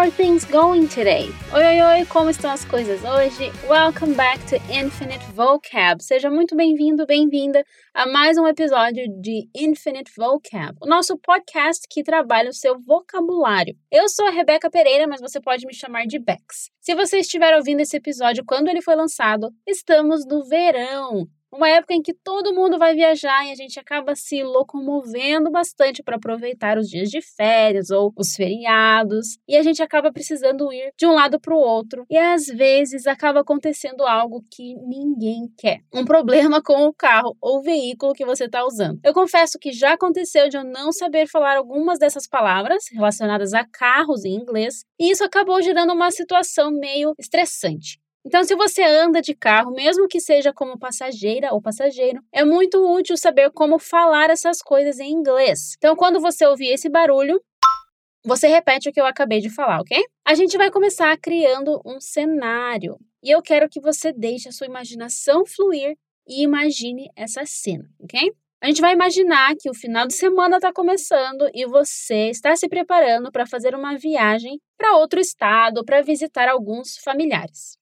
are things going today? Oi, oi, oi, como estão as coisas hoje? Welcome back to Infinite Vocab. Seja muito bem-vindo, bem-vinda a mais um episódio de Infinite Vocab, o nosso podcast que trabalha o seu vocabulário. Eu sou a Rebeca Pereira, mas você pode me chamar de Bex. Se você estiver ouvindo esse episódio quando ele foi lançado, estamos no verão uma época em que todo mundo vai viajar e a gente acaba se locomovendo bastante para aproveitar os dias de férias ou os feriados, e a gente acaba precisando ir de um lado para o outro, e às vezes acaba acontecendo algo que ninguém quer. Um problema com o carro ou veículo que você está usando. Eu confesso que já aconteceu de eu não saber falar algumas dessas palavras relacionadas a carros em inglês, e isso acabou gerando uma situação meio estressante. Então, se você anda de carro, mesmo que seja como passageira ou passageiro, é muito útil saber como falar essas coisas em inglês. Então, quando você ouvir esse barulho, você repete o que eu acabei de falar, ok? A gente vai começar criando um cenário. E eu quero que você deixe a sua imaginação fluir e imagine essa cena, ok? A gente vai imaginar que o final de semana está começando e você está se preparando para fazer uma viagem para outro estado, para visitar alguns familiares.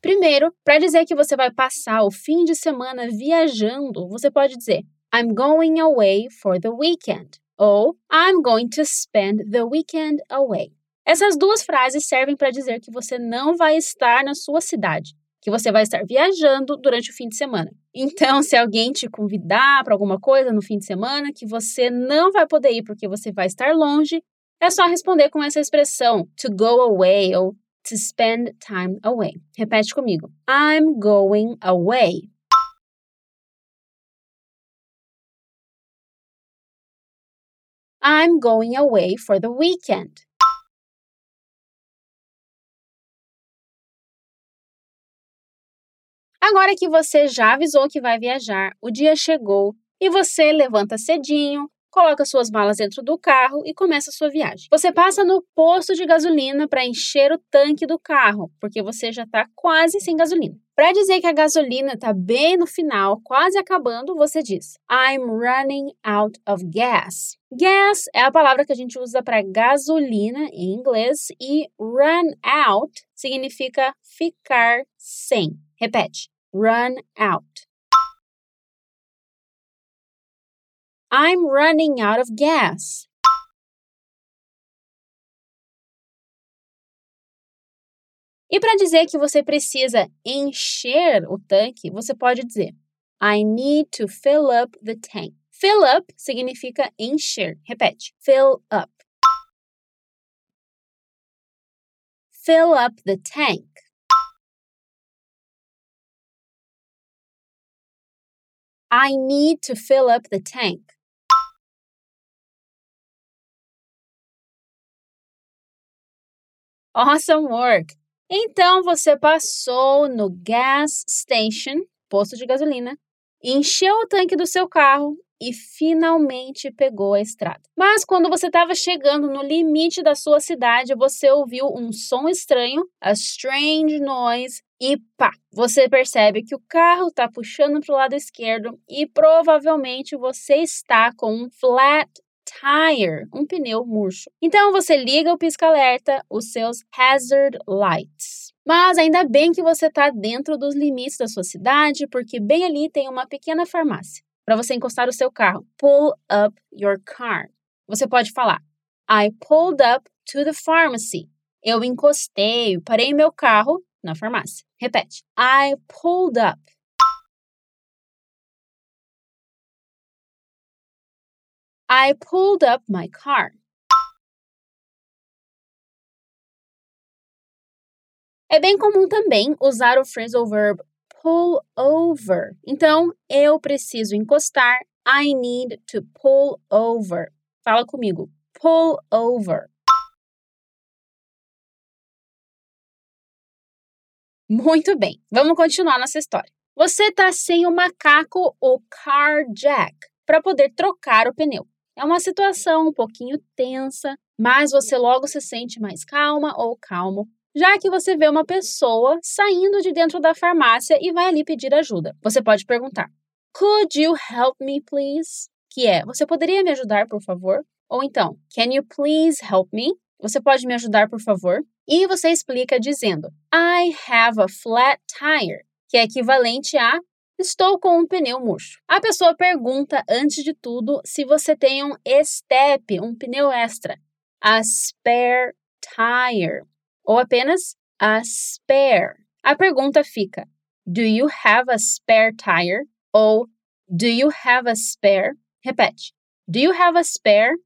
Primeiro, para dizer que você vai passar o fim de semana viajando, você pode dizer I'm going away for the weekend ou I'm going to spend the weekend away. Essas duas frases servem para dizer que você não vai estar na sua cidade, que você vai estar viajando durante o fim de semana. Então, se alguém te convidar para alguma coisa no fim de semana que você não vai poder ir porque você vai estar longe, é só responder com essa expressão to go away ou to spend time away. Repete comigo. I'm going away. I'm going away for the weekend. Agora que você já avisou que vai viajar, o dia chegou e você levanta cedinho, coloca suas malas dentro do carro e começa sua viagem. Você passa no posto de gasolina para encher o tanque do carro, porque você já está quase sem gasolina. Para dizer que a gasolina está bem no final, quase acabando, você diz I'm running out of gas. Gas é a palavra que a gente usa para gasolina em inglês e run out significa ficar sem. Repete: run out. I'm running out of gas. E para dizer que você precisa encher o tanque, você pode dizer I need to fill up the tank. Fill up significa encher. Repete. Fill up. Fill up the tank. I need to fill up the tank. Awesome work! Então você passou no gas station, posto de gasolina, encheu o tanque do seu carro e finalmente pegou a estrada. Mas quando você estava chegando no limite da sua cidade, você ouviu um som estranho, a strange noise, e pá, você percebe que o carro está puxando para o lado esquerdo e provavelmente você está com um flat tire, um pneu murcho. Então você liga o pisca-alerta, os seus hazard lights. Mas ainda bem que você está dentro dos limites da sua cidade, porque bem ali tem uma pequena farmácia para você encostar o seu carro. Pull up your car. Você pode falar: I pulled up to the pharmacy. Eu encostei, parei meu carro na farmácia. Repete: I pulled up I pulled up my car. É bem comum também usar o phrasal verb pull over. Então, eu preciso encostar. I need to pull over. Fala comigo. Pull over. Muito bem, vamos continuar nossa história. Você está sem o macaco ou car jack para poder trocar o pneu. É uma situação um pouquinho tensa, mas você logo se sente mais calma ou calmo, já que você vê uma pessoa saindo de dentro da farmácia e vai ali pedir ajuda. Você pode perguntar: Could you help me, please? Que é: Você poderia me ajudar, por favor? Ou então, Can you please help me? Você pode me ajudar, por favor? E você explica dizendo I have a flat tire, que é equivalente a Estou com um pneu murcho. A pessoa pergunta, antes de tudo, se você tem um step, um pneu extra, a spare tire, ou apenas a spare. A pergunta fica: Do you have a spare tire? Ou Do you have a spare? Repete. Do you have a spare?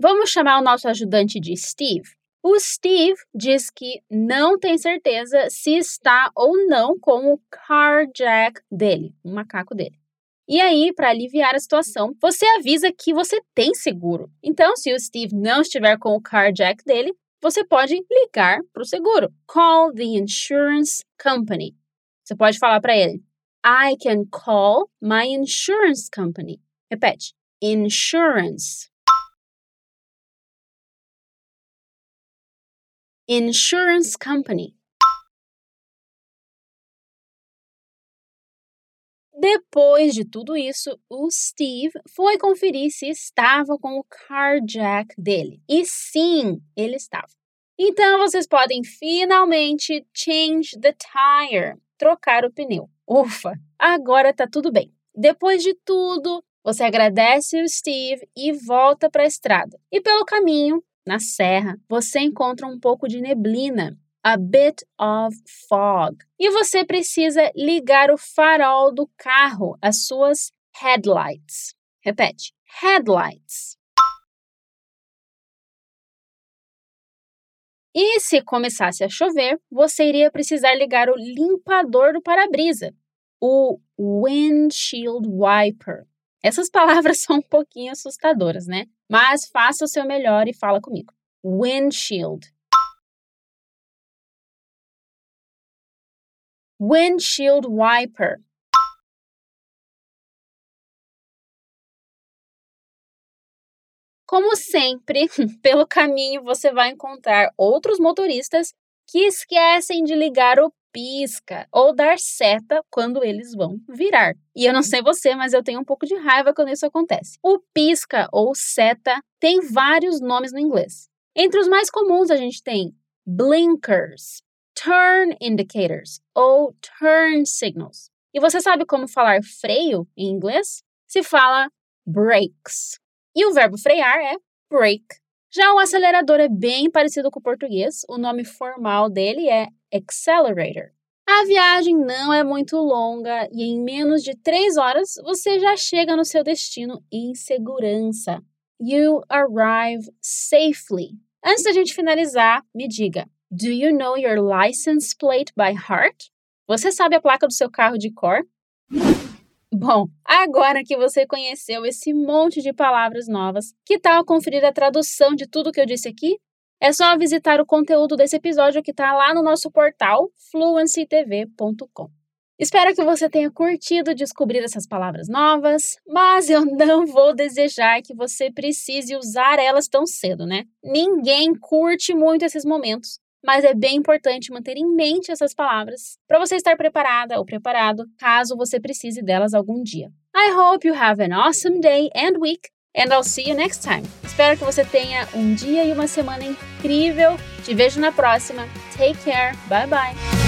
Vamos chamar o nosso ajudante de Steve. O Steve diz que não tem certeza se está ou não com o car jack dele, o macaco dele. E aí, para aliviar a situação, você avisa que você tem seguro. Então, se o Steve não estiver com o car jack dele, você pode ligar para o seguro. Call the insurance company. Você pode falar para ele: I can call my insurance company. Repete: insurance. Insurance Company. Depois de tudo isso, o Steve foi conferir se estava com o carjack dele. E sim, ele estava. Então vocês podem finalmente change the tire, trocar o pneu. Ufa, agora tá tudo bem. Depois de tudo, você agradece o Steve e volta para a estrada. E pelo caminho, na serra, você encontra um pouco de neblina, a bit of fog. E você precisa ligar o farol do carro, as suas headlights. Repete: headlights. E se começasse a chover, você iria precisar ligar o limpador do para-brisa, o windshield wiper. Essas palavras são um pouquinho assustadoras, né? Mas faça o seu melhor e fala comigo. Windshield. Windshield wiper. Como sempre, pelo caminho você vai encontrar outros motoristas que esquecem de ligar o pisca ou dar seta quando eles vão virar. E eu não sei você, mas eu tenho um pouco de raiva quando isso acontece. O pisca ou seta tem vários nomes no inglês. Entre os mais comuns a gente tem blinkers, turn indicators ou turn signals. E você sabe como falar freio em inglês? Se fala brakes. E o verbo frear é brake. Já o acelerador é bem parecido com o português, o nome formal dele é accelerator. A viagem não é muito longa e em menos de três horas você já chega no seu destino em segurança. You arrive safely. Antes da gente finalizar, me diga: Do you know your license plate by heart? Você sabe a placa do seu carro de cor? Bom, agora que você conheceu esse monte de palavras novas, que tal conferir a tradução de tudo que eu disse aqui? É só visitar o conteúdo desse episódio que está lá no nosso portal fluencytv.com. Espero que você tenha curtido descobrir essas palavras novas, mas eu não vou desejar que você precise usar elas tão cedo, né? Ninguém curte muito esses momentos, mas é bem importante manter em mente essas palavras para você estar preparada ou preparado caso você precise delas algum dia. I hope you have an awesome day and week and I'll see you next time. Espero que você tenha um dia e uma semana incrível. Te vejo na próxima. Take care. Bye bye.